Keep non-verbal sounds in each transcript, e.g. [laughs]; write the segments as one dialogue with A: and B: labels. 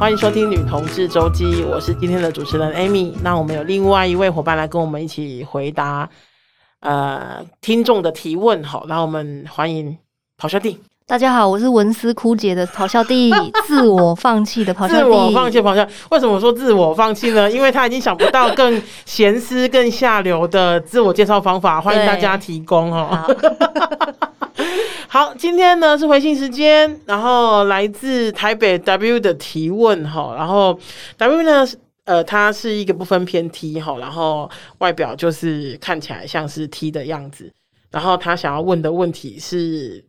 A: 欢迎收听《女同志周记》，我是今天的主持人 Amy。那我们有另外一位伙伴来跟我们一起回答呃听众的提问。好，那我们欢迎咆哮帝。
B: 大家好，我是文思枯竭的咆哮帝，自我放弃的咆哮帝。[laughs]
A: 自我放弃咆哮，为什么说自我放弃呢？因为他已经想不到更咸湿、更下流的自我介绍方法，欢迎大家提供哦。好，[laughs] 好，今天呢是回信时间，然后来自台北 W 的提问哈，然后 W 呢，呃，他是一个不分偏 T 哈，然后外表就是看起来像是 T 的样子，然后他想要问的问题是。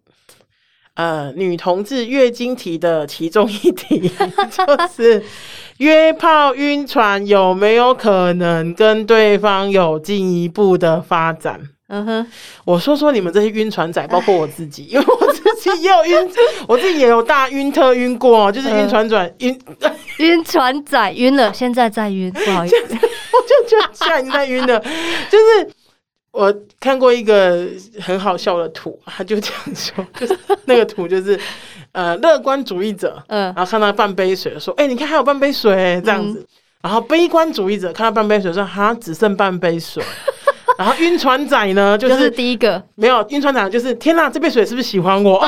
A: 呃，女同志月经题的其中一题 [laughs] 就是约炮晕船有没有可能跟对方有进一步的发展？嗯哼，我说说你们这些晕船仔，包括我自己，[laughs] 因为我自己也有晕，我自己也有大晕特晕过，就是晕船转晕
B: 晕船仔晕了，现在在晕，不好意思，[laughs] 我
A: 就觉得现在已经在晕了，就是。我看过一个很好笑的图，他就这样说，就 [laughs] 是那个图就是，呃，乐观主义者，嗯，然后看到半杯水，说，哎、欸，你看还有半杯水这样子，嗯、然后悲观主义者看到半杯水说，哈，只剩半杯水，[laughs] 然后晕船仔呢，就是、
B: 就是第一个，
A: 没有晕船仔就是，天哪，这杯水是不是喜欢我？[laughs]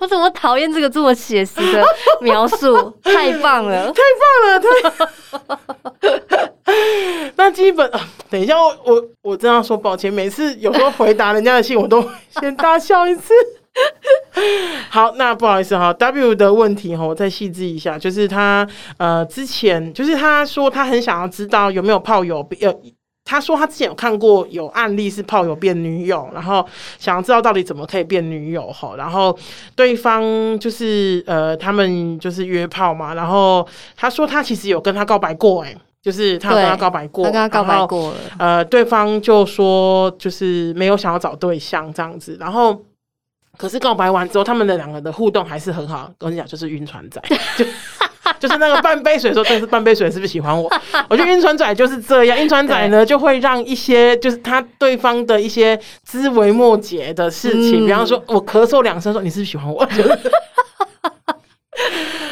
B: 我怎么讨厌这个这么写实的描述？太棒了，
A: 太棒了！太 [laughs] 那基本啊，[laughs] 等一下，我我我真要说抱歉，每次有时候回答人家的信，我都先大笑一次。[laughs] 好，那不好意思哈，W 的问题哈，我再细致一下，就是他呃之前就是他说他很想要知道有没有炮友呃。他说他之前有看过有案例是炮友变女友，然后想要知道到底怎么可以变女友哈，然后对方就是呃他们就是约炮嘛，然后他说他其实有跟他告白过哎，就是他跟他告白过，
B: 他跟他告白过了，
A: 呃对方就说就是没有想要找对象这样子，然后可是告白完之后，他们的两个的互动还是很好，跟你讲就是晕船仔。就 [laughs] 就是那个半杯水说，但是半杯水是不是喜欢我？[laughs] 我觉得晕船仔就是这样，晕船仔呢就会让一些就是他对方的一些枝微末节的事情，嗯、比方说我咳嗽两声说你是不是喜欢我？[laughs]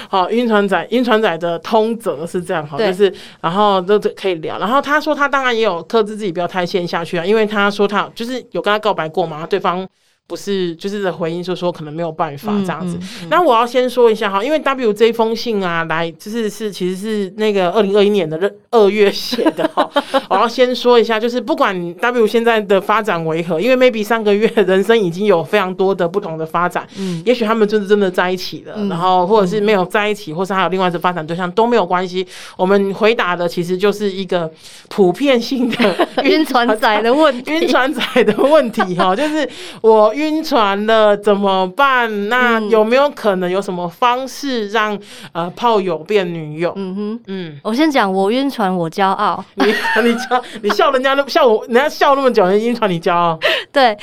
A: 好，晕船仔，晕船仔的通则是这样，好，就是然后都可以聊。然后他说他当然也有克制自己不要太陷下去啊，因为他说他就是有跟他告白过嘛，对方。不是，就是的回应，就说可能没有办法这样子。那、我要先说一下哈，因为 W 这封信啊，来就是是其实是那个二零二一年的二月写的哈。[laughs] 我要先说一下，就是不管 W 现在的发展为何，因为 maybe 上个月人生已经有非常多的不同的发展，嗯，也许他们就是真的在一起了，嗯、然后或者是没有在一起，或是还有另外一个发展对象都没有关系。我们回答的其实就是一个普遍性的 [laughs]
B: 晕船仔的问题，
A: 晕船仔的问题哈，就是我。晕船了怎么办？那有没有可能有什么方式让呃炮友变女友？嗯哼，嗯，
B: 我先讲，我晕船我骄傲。[laughs]
A: 你你骄你笑人家那笑我，人家笑那么久，人晕船你骄傲？[laughs]
B: 对，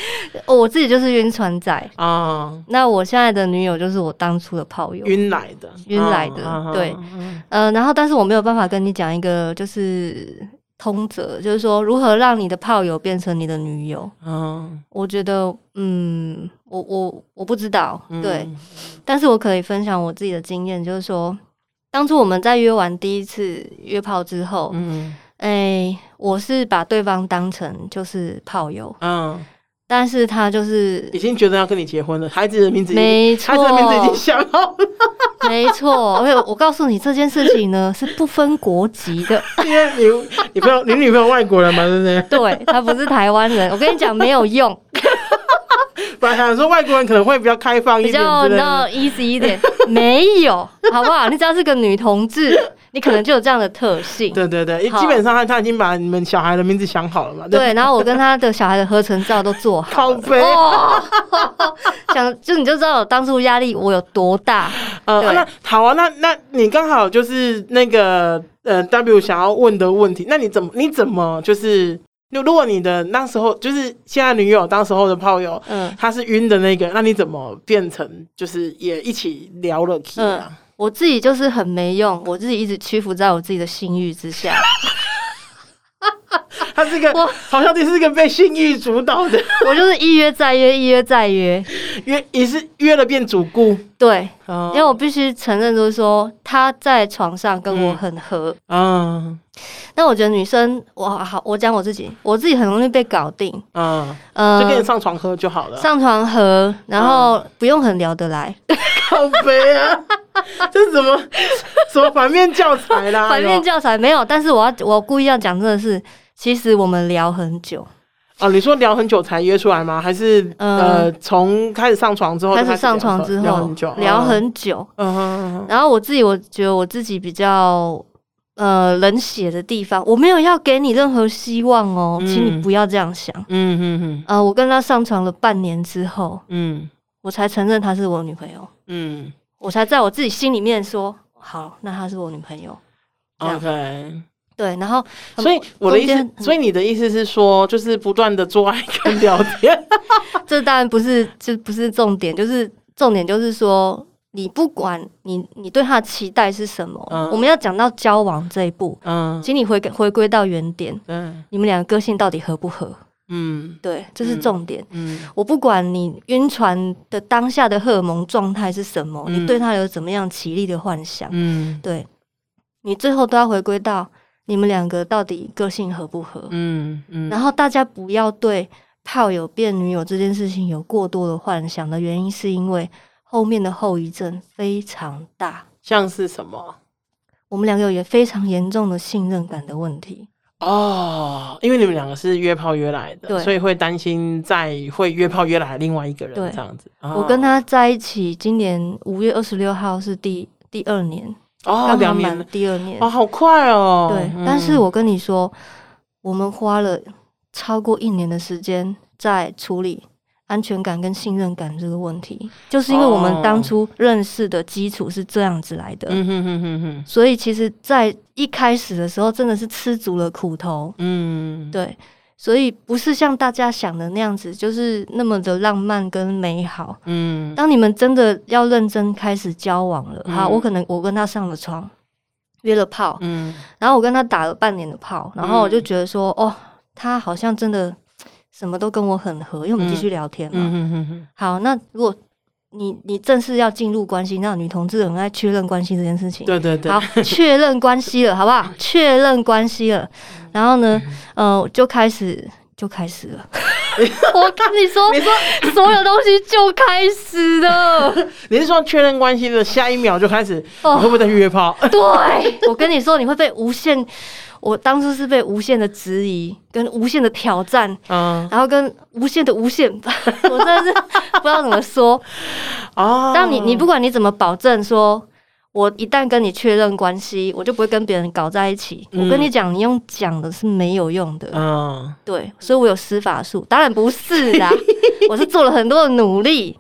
B: 我自己就是晕船仔啊。嗯、那我现在的女友就是我当初的炮友，
A: 晕来的，
B: 晕来的。嗯、对，嗯、呃，然后但是我没有办法跟你讲一个就是。通则就是说，如何让你的炮友变成你的女友？嗯，我觉得，嗯，我我我不知道，对，嗯、但是我可以分享我自己的经验，就是说，当初我们在约完第一次约炮之后，嗯，哎、欸，我是把对方当成就是炮友，嗯。但是他就是
A: 已经觉得要跟你结婚了，孩子的名字
B: 没错，
A: 孩子的名字已经想好了，
B: 没错。而且我告诉你这件事情呢，[laughs] 是不分国籍的，
A: 因为你你朋友你女朋友外国人嘛，对不对？
B: 对，他不是台湾人。我跟你讲没有用，
A: 本来想说外国人可能会比较开放一点，比较
B: 比较 easy 一点，没有，好不好？你只要是个女同志。你可能就有这样的特性，[laughs]
A: 对对对，好。基本上他他已经把你们小孩的名字想好了嘛，对，
B: 对，然后我跟他的小孩的合成照都做好了，靠北哦，[laughs] 想就你就知道我当初压力我有多大，呃，对。
A: 那好啊，那那你刚好就是那个呃 W 想要问的问题，那你怎么你怎么就是，如果你的那时候就是现在女友当时候的炮友，嗯，她是晕的那个，那你怎么变成就是也一起聊了 K 啊？嗯
B: 我自己就是很没用，我自己一直屈服在我自己的性欲之下。[laughs] [laughs]
A: 他是个，我好像你是个被性欲主导的。[laughs]
B: 我就是一约再约，一约再约，
A: 约也是约了变主顾。
B: 对，哦、因为我必须承认，就是说他在床上跟我很合。嗯，那我觉得女生，我好，我讲我自己，我自己很容易被搞定。嗯，
A: 呃，就跟你上床喝就好了。
B: 上床喝，然后不用很聊得来。
A: 好悲啊！这是什么 [laughs] 什么反面教材啦？
B: 反面教材没有，但是我要我故意要讲，真的是。其实我们聊很久
A: 哦，你说聊很久才约出来吗？还是呃，从开始上床之后
B: 开始上床之后
A: 聊很久，
B: 聊很久。嗯哼。然后我自己我觉得我自己比较呃冷血的地方，我没有要给你任何希望哦，请你不要这样想。嗯哼哼。呃，我跟他上床了半年之后，嗯，我才承认她是我女朋友。嗯，我才在我自己心里面说好，那她是我女朋友。
A: OK。
B: 对，然后
A: 所以我的意思，所以你的意思是说，就是不断的做爱跟聊天，[laughs]
B: 这当然不是，这不是重点，就是重点就是说，你不管你你对他的期待是什么，嗯、我们要讲到交往这一步，嗯，请你回回归到原点，嗯，你们两个个性到底合不合？嗯，对，这是重点。嗯，嗯我不管你晕船的当下的荷尔蒙状态是什么，嗯、你对他有怎么样奇丽的幻想，嗯，对，你最后都要回归到。你们两个到底个性合不合？嗯嗯，然后大家不要对炮友变女友这件事情有过多的幻想的原因，是因为后面的后遗症非常大。
A: 像是什么？
B: 我们两个有也非常严重的信任感的问题。
A: 哦，因为你们两个是约炮约来的，对所以会担心在会约炮约来另外一个人这样子。
B: 哦、我跟他在一起，今年五月二十六号是第第二年。
A: 哦，两年了，
B: 第二年
A: 哦，好快哦。
B: 对，嗯、但是我跟你说，我们花了超过一年的时间在处理安全感跟信任感这个问题，就是因为我们当初认识的基础是这样子来的。嗯哼哼哼哼。所以其实，在一开始的时候，真的是吃足了苦头。嗯，对。所以不是像大家想的那样子，就是那么的浪漫跟美好。嗯，当你们真的要认真开始交往了，好，我可能我跟他上了床，约了炮，嗯，然后我跟他打了半年的炮，然后我就觉得说，哦，他好像真的什么都跟我很合，因为我们继续聊天嘛。嗯嗯嗯。好，那如果你你正式要进入关系，那女同志很爱确认关系这件事情。
A: 对对对。
B: 好，确认关系了，好不好？确认关系了。然后呢，呃，就开始就开始了。[laughs] 我跟你说，你说所有东西就开始了。[laughs]
A: 你是说确认关系的下一秒就开始？哦，会不会再约炮？
B: 对，我跟你说，你会被无限。我当初是被无限的质疑，跟无限的挑战，嗯，然后跟无限的无限，[laughs] 我真的是不知道怎么说。哦，当你你不管你怎么保证说。我一旦跟你确认关系，我就不会跟别人搞在一起。嗯、我跟你讲，你用讲的是没有用的。嗯，对，所以我有施法术。当然不是啦，我是做了很多的努力。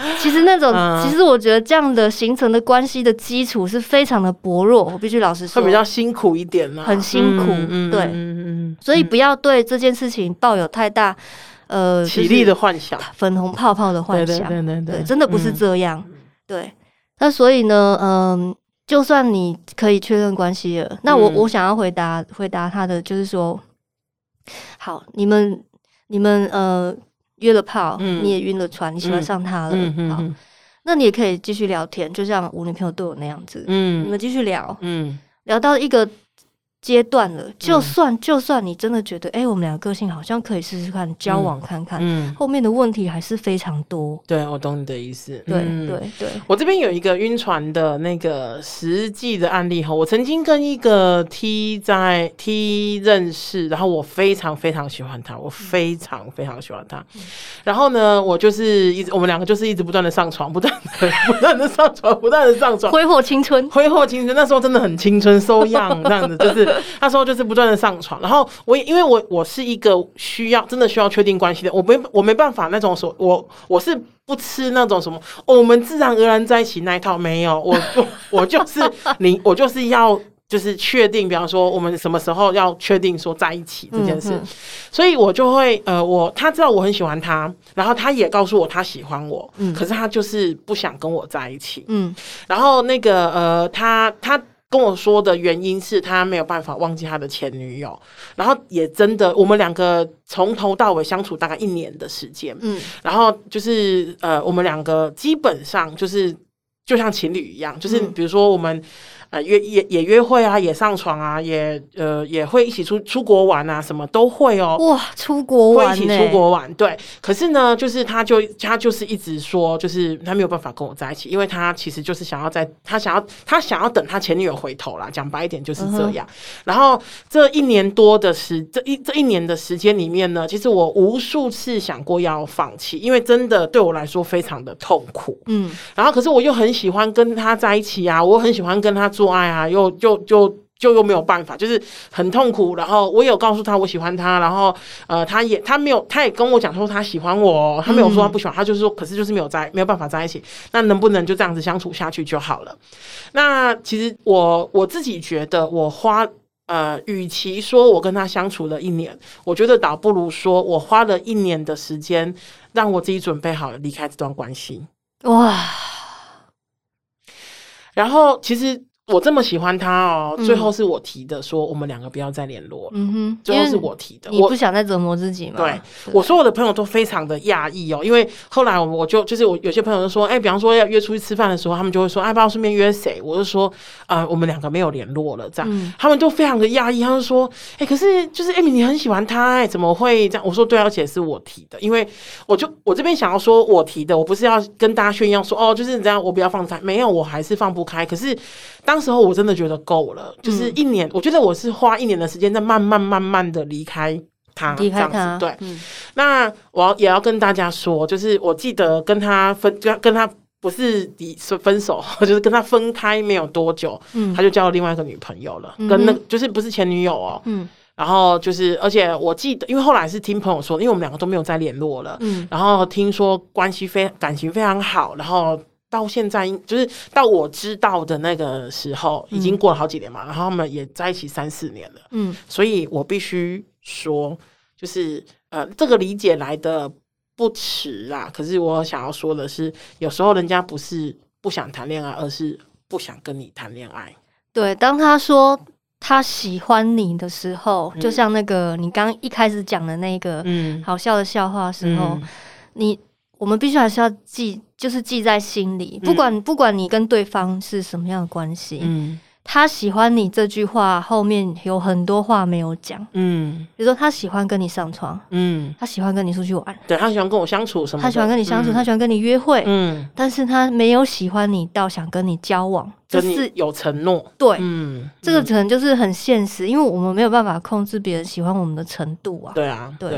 B: [laughs] 其实那种，嗯、其实我觉得这样的形成的关系的基础是非常的薄弱。我必须老实说，
A: 会比较辛苦一点嘛，
B: 很辛苦。嗯、对，嗯、所以不要对这件事情抱有太大呃
A: 綺丽的幻想，
B: 粉红泡泡的幻想。对真的不是这样。嗯、对。那所以呢，嗯，就算你可以确认关系了，那我我想要回答回答他的就是说，好，你们你们呃约了炮，嗯、你也晕了船，你喜欢上他了，嗯、好，那你也可以继续聊天，就像我女朋友对我那样子，嗯，你们继续聊，嗯，聊到一个。阶段了，就算、嗯、就算你真的觉得，哎、欸，我们两个个性好像可以试试看交往看看，嗯，嗯后面的问题还是非常多。
A: 对，我懂你的意思。
B: 对对对，
A: 我这边有一个晕船的那个实际的案例哈，我曾经跟一个 T 在 T 认识，然后我非常非常喜欢他，我非常非常喜欢他。嗯、然后呢，我就是一直我们两个就是一直不断的上床，不断的 [laughs] 不断的上床，不断的上床，
B: 挥霍青春，
A: 挥霍青春。那时候真的很青春，so young 这样子，就是。[laughs] 他说就是不断的上床，然后我因为我我是一个需要真的需要确定关系的，我没我没办法那种说，我我是不吃那种什么，哦、我们自然而然在一起那一套没有，我我 [laughs] 我就是你，我就是要就是确定，比方说我们什么时候要确定说在一起这件事，嗯、所以我就会呃，我他知道我很喜欢他，然后他也告诉我他喜欢我，嗯、可是他就是不想跟我在一起，嗯，然后那个呃，他他。跟我说的原因是他没有办法忘记他的前女友，然后也真的，我们两个从头到尾相处大概一年的时间，嗯，然后就是呃，我们两个基本上就是就像情侣一样，就是比如说我们。呃，约也也约会啊，也上床啊，也呃也会一起出出国玩啊，什么都会哦。
B: 哇，出国玩，
A: 会一起出国玩，对。可是呢，就是他就他就是一直说，就是他没有办法跟我在一起，因为他其实就是想要在，他想要他想要等他前女友回头啦。讲白一点就是这样。嗯、然后这一年多的时，这一这一年的时间里面呢，其实我无数次想过要放弃，因为真的对我来说非常的痛苦。嗯。然后可是我又很喜欢跟他在一起啊，我很喜欢跟他。做爱啊，又就就就又没有办法，就是很痛苦。然后我有告诉他我喜欢他，然后呃，他也他没有，他也跟我讲说他喜欢我，他没有说他不喜欢，他就是说，可是就是没有在没有办法在一起。那能不能就这样子相处下去就好了？那其实我我自己觉得，我花呃，与其说我跟他相处了一年，我觉得倒不如说我花了一年的时间，让我自己准备好了离开这段关系。哇！然后其实。我这么喜欢他哦，最后是我提的，说我们两个不要再联络了。嗯哼，最后是我提的。
B: 我不想再折磨自己吗？
A: 对，我所有的朋友都非常的讶异哦，因为后来我我就就是我有些朋友就说，哎，比方说要约出去吃饭的时候，他们就会说，哎，不知道顺便约谁？我就说，呃，我们两个没有联络了，这样，他们都非常的讶异，他们说，哎，可是就是艾米，你很喜欢他，哎，怎么会这样？我说对，而且是我提的，因为我就我这边想要说我提的，我不是要跟大家炫耀说，哦，就是这样，我不要放开，没有，我还是放不开，可是。当时候我真的觉得够了，就是一年，我觉得我是花一年的时间在慢慢慢慢的离开他，离开他。对，那我要也要跟大家说，就是我记得跟他分，跟跟他不是离分手，[laughs] 就是跟他分开没有多久，他就交了另外一个女朋友了，跟那就是不是前女友哦，然后就是，而且我记得，因为后来是听朋友说，因为我们两个都没有再联络了，然后听说关系非感情非常好，然后。到现在，就是到我知道的那个时候，已经过了好几年嘛。嗯、然后他们也在一起三四年了。嗯，所以我必须说，就是呃，这个理解来的不迟啊。可是我想要说的是，有时候人家不是不想谈恋爱，而是不想跟你谈恋爱。
B: 对，当他说他喜欢你的时候，嗯、就像那个你刚一开始讲的那个嗯好笑的笑话的时候，嗯、你我们必须还是要记。就是记在心里，不管不管你跟对方是什么样的关系，嗯，他喜欢你这句话后面有很多话没有讲，嗯，比如说他喜欢跟你上床，嗯，他喜欢跟你出去玩，
A: 对，他喜欢跟我相处什么，
B: 他喜欢跟你相处，他喜欢跟你约会，嗯，但是他没有喜欢你到想跟你交往，就是
A: 有承诺，
B: 对，嗯，这个可能就是很现实，因为我们没有办法控制别人喜欢我们的程度啊，
A: 对啊，对。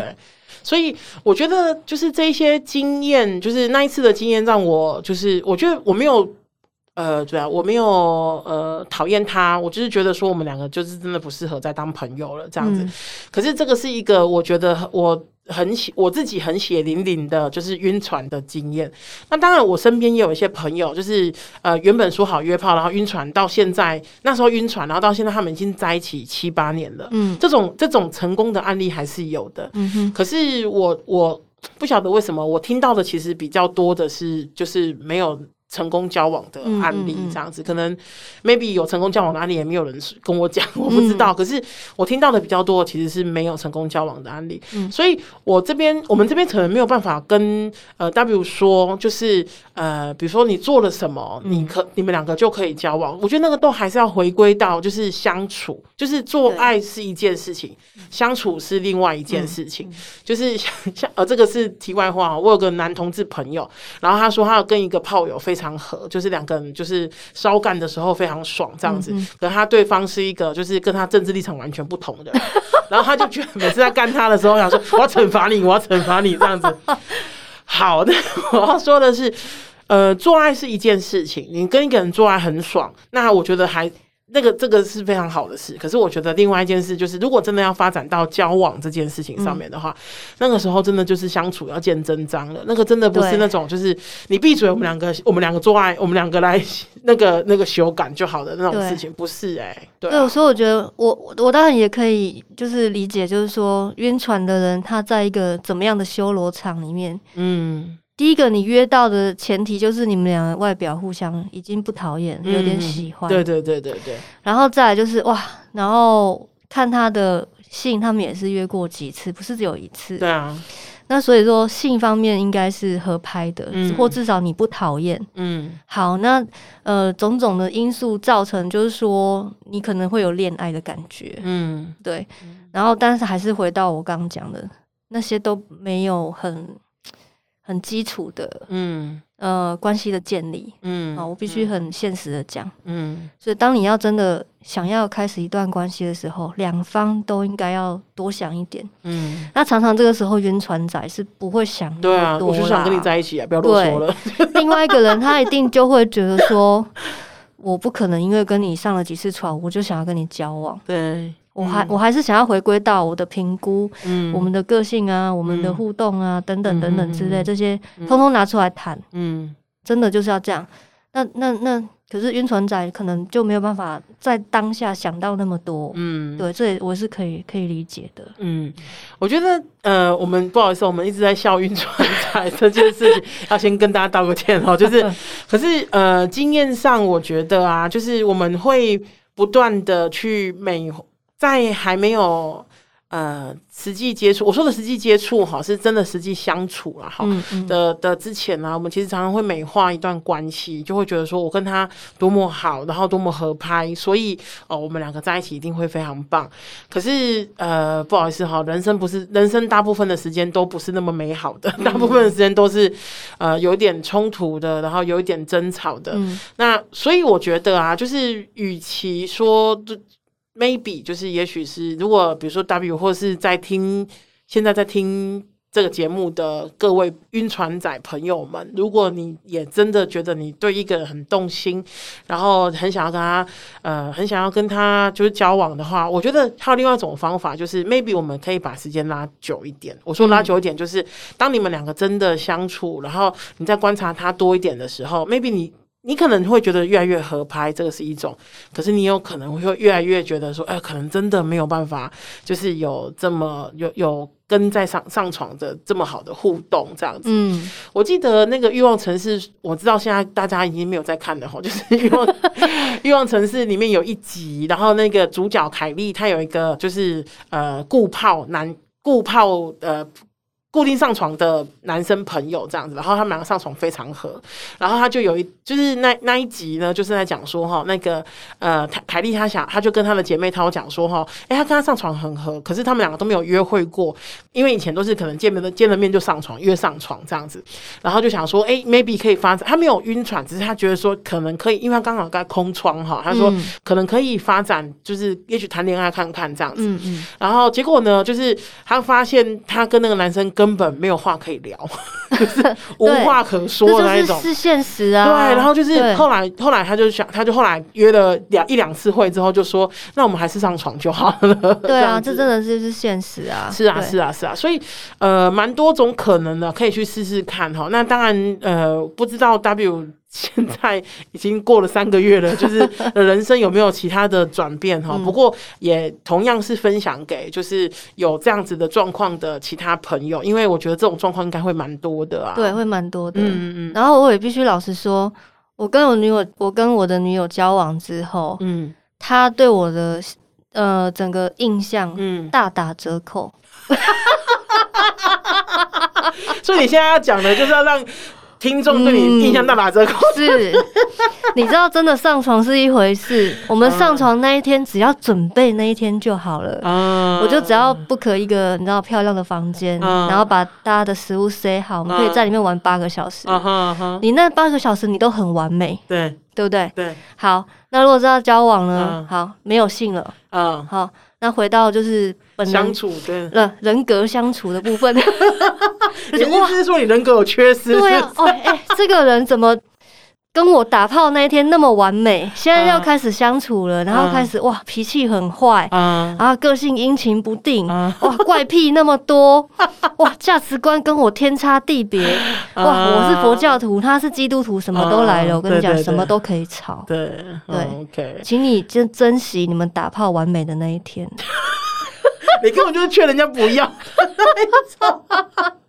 A: 所以我觉得，就是这些经验，就是那一次的经验，让我就是我觉得我没有，呃，对啊，我没有呃讨厌他，我就是觉得说我们两个就是真的不适合再当朋友了这样子。嗯、可是这个是一个我觉得我。很血，我自己很血淋淋的，就是晕船的经验。那当然，我身边也有一些朋友，就是呃，原本说好约炮，然后晕船，到现在那时候晕船，然后到现在他们已经在一起七八年了。嗯，这种这种成功的案例还是有的。嗯哼。可是我我不晓得为什么，我听到的其实比较多的是，就是没有。成功交往的案例这样子，嗯嗯嗯、可能 maybe 有成功交往的案例，也没有人跟我讲，我不知道。嗯、可是我听到的比较多，其实是没有成功交往的案例。嗯、所以我这边，我们这边可能没有办法跟呃 W 说，就是呃，比如说你做了什么，你可你们两个就可以交往。我觉得那个都还是要回归到就是相处，就是做爱是一件事情，相处是另外一件事情。就是 [laughs] 像像呃，这个是题外话。我有个男同志朋友，然后他说他要跟一个炮友非常。非常合，就是两个人就是烧干的时候非常爽这样子。可他对方是一个就是跟他政治立场完全不同的，[laughs] 然后他就觉得每次在干他的时候，想说我要惩罚你，我要惩罚你这样子。[laughs] 好的，我要说的是，呃，做爱是一件事情，你跟一个人做爱很爽，那我觉得还。那个这个是非常好的事，可是我觉得另外一件事就是，如果真的要发展到交往这件事情上面的话，嗯、那个时候真的就是相处要见真章了。那个真的不是那种就是你闭嘴，我们两个对我们两个做爱，我们两个来 [laughs] 那个那个修改就好的那种事情，不是哎、欸。对，
B: 对，所以我觉得我我当然也可以就是理解，就是说晕船的人他在一个怎么样的修罗场里面，嗯。第一个你约到的前提就是你们两个外表互相已经不讨厌，有点喜欢。
A: 对对对对对。
B: 然后再来就是哇，然后看他的性，他们也是约过几次，不是只有一次。
A: 对啊。
B: 那所以说性方面应该是合拍的，嗯、或至少你不讨厌。嗯，好，那呃种种的因素造成，就是说你可能会有恋爱的感觉。嗯，对。然后，但是还是回到我刚刚讲的那些都没有很很基础的，嗯呃关系的建立。嗯，啊，我必须很现实的讲。嗯，所以当你要真的。想要开始一段关系的时候，两方都应该要多想一点。嗯，那常常这个时候晕船仔是不会想多。对啊，
A: 我就想跟你在一起啊，不要啰嗦了。
B: 另外一个人他一定就会觉得说，[laughs] 我不可能因为跟你上了几次床，我就想要跟你交往。
A: 对，
B: 我还我还是想要回归到我的评估，嗯，我们的个性啊，我们的互动啊，等等等等之类这些，通通拿出来谈。嗯，真的就是要这样。那那那。可是晕船仔可能就没有办法在当下想到那么多，嗯，对，这也我是可以可以理解的，
A: 嗯，我觉得呃，我们不好意思，我们一直在笑晕船仔 [laughs] 这件事情，要先跟大家道个歉哦，就是，[laughs] 可是呃，经验上我觉得啊，就是我们会不断的去美，在还没有。呃，实际接触，我说的实际接触哈，是真的实际相处了哈、嗯嗯、的的之前呢、啊，我们其实常常会美化一段关系，就会觉得说我跟他多么好，然后多么合拍，所以哦，我们两个在一起一定会非常棒。可是呃，不好意思哈，人生不是人生，大部分的时间都不是那么美好的，嗯、大部分的时间都是呃有点冲突的，然后有一点争吵的。嗯、那所以我觉得啊，就是与其说 maybe 就是，也许是，如果比如说 W 或者是在听，现在在听这个节目的各位晕船仔朋友们，如果你也真的觉得你对一个人很动心，然后很想要跟他，呃，很想要跟他就是交往的话，我觉得还有另外一种方法，就是 maybe 我们可以把时间拉久一点。我说拉久一点，就是当你们两个真的相处，然后你再观察他多一点的时候，maybe 你。你可能会觉得越来越合拍，这个是一种；可是你有可能会越来越觉得说，哎，可能真的没有办法，就是有这么有有跟在上上床的这么好的互动这样子。嗯，我记得那个《欲望城市》，我知道现在大家已经没有在看了哈，就是《欲望 [laughs] 欲望城市》里面有一集，然后那个主角凯莉她有一个就是呃固炮男固炮呃。固定上床的男生朋友这样子，然后他们两个上床非常合，然后他就有一就是那那一集呢，就是在讲说哈，那个呃凯凯莉她想，她就跟她的姐妹她讲说哈，哎，她跟他上床很合，可是他们两个都没有约会过，因为以前都是可能见面的见了面就上床约上床这样子，然后就想说，哎，maybe 可以发展，他没有晕船，只是他觉得说可能可以，因为他刚好在空窗哈，他说可能可以发展，就是也许谈恋爱看看这样子，嗯嗯，然后结果呢，就是他发现他跟那个男生。根本没有话可以聊，[laughs] 就是无话可说的那一种，
B: 是现实啊。
A: 对，然后就是后来，后来他就想，他就后来约了两一两次会之后，就说：“那我们还是上床就好了。[laughs] ”
B: 对啊，这真的是是现实啊。
A: 是啊，是啊，是啊。所以呃，蛮多种可能的，可以去试试看哈。那当然呃，不知道 W。现在已经过了三个月了，就是 [laughs] 人生有没有其他的转变哈？不过也同样是分享给就是有这样子的状况的其他朋友，因为我觉得这种状况应该会蛮多的啊。
B: 对，会蛮多的。嗯嗯嗯。然后我也必须老实说，我跟我女友，我跟我的女友交往之后，嗯，她对我的呃整个印象嗯大打折扣。嗯、[laughs]
A: 所以你现在要讲的就是要让。听众对你印象大打折扣，
B: 嗯，是，你知道真的上床是一回事，[laughs] 我们上床那一天只要准备那一天就好了，嗯、我就只要 book 一个你知道漂亮的房间，嗯、然后把大家的食物塞好，我们可以在里面玩八个小时，嗯、你那八个小时你都很完美，
A: 对，
B: 对不对？
A: 对，
B: 好，那如果是要交往呢？嗯、好，没有性了，嗯，好。那回到就是本
A: 相处的
B: 了，人格相处的部分，[laughs]
A: 你意思是说你人格有缺失？
B: 对啊，哦，哎、欸，这个人怎么跟我打炮那一天那么完美？现在要开始相处了，然后开始哇，脾气很坏，啊，然后个性阴晴不定，哇，怪癖那么多，[laughs] 哇，价值观跟我天差地别，哇，我是佛教徒，他是基督徒，什么都来了，我跟你讲，什么都可以吵，
A: 对对，OK，
B: 请你就珍惜你们打炮完美的那一天。[laughs]
A: 你根本就是劝人家不要。[laughs]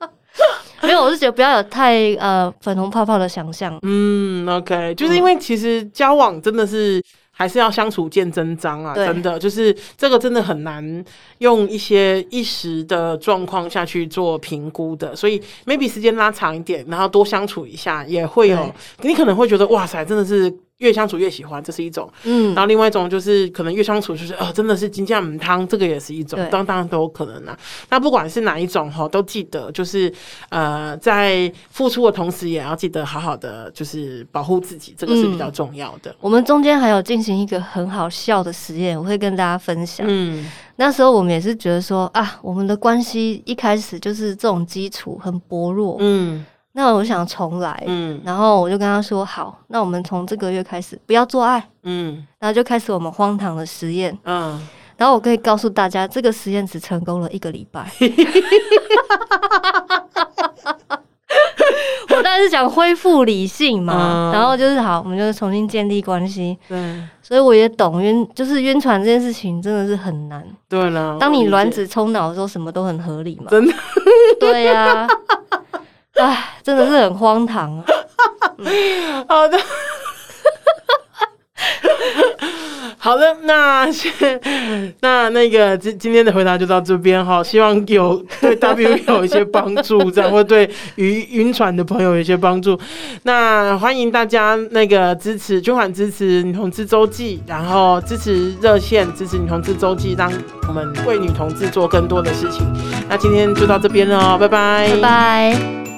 A: [laughs]
B: 没有，我是觉得不要有太呃粉红泡泡的想象。
A: 嗯，OK，就是因为其实交往真的是。还是要相处见真章啊！真的就是这个，真的很难用一些一时的状况下去做评估的。所以，maybe 时间拉长一点，然后多相处一下，也会有你可能会觉得哇塞，真的是。越相处越喜欢，这是一种。嗯，然后另外一种就是可能越相处就是呃，真的是金价母汤，这个也是一种。当当然都有可能啦。那不管是哪一种哈，都记得就是呃，在付出的同时，也要记得好好的就是保护自己，这个是比较重要的。
B: 嗯，我们中间还有进行一个很好笑的实验，我会跟大家分享。嗯，那时候我们也是觉得说啊，我们的关系一开始就是这种基础很薄弱。嗯。那我想重来，嗯，然后我就跟他说：“好，那我们从这个月开始不要做爱，嗯，然后就开始我们荒唐的实验，嗯，然后我可以告诉大家，这个实验只成功了一个礼拜。[laughs] 我当然是想恢复理性嘛，嗯、然后就是好，我们就重新建立关系，对，所以我也懂晕，就是晕船这件事情真的是很难，
A: 对了，
B: 当你卵子冲脑的时候，什么都很合理嘛，
A: 真的，
B: 对呀、啊。”哎，真的是很荒唐啊！
A: 嗯、[laughs] 好的，[laughs] 好的，那先那那个今今天的回答就到这边哈，希望有对 [laughs] W 有一些帮助，这样会对于晕船的朋友有一些帮助。那欢迎大家那个支持捐款支持女同志周记，然后支持热线支持女同志周记，让我们为女同志做更多的事情。那今天就到这边了，拜拜，
B: 拜拜。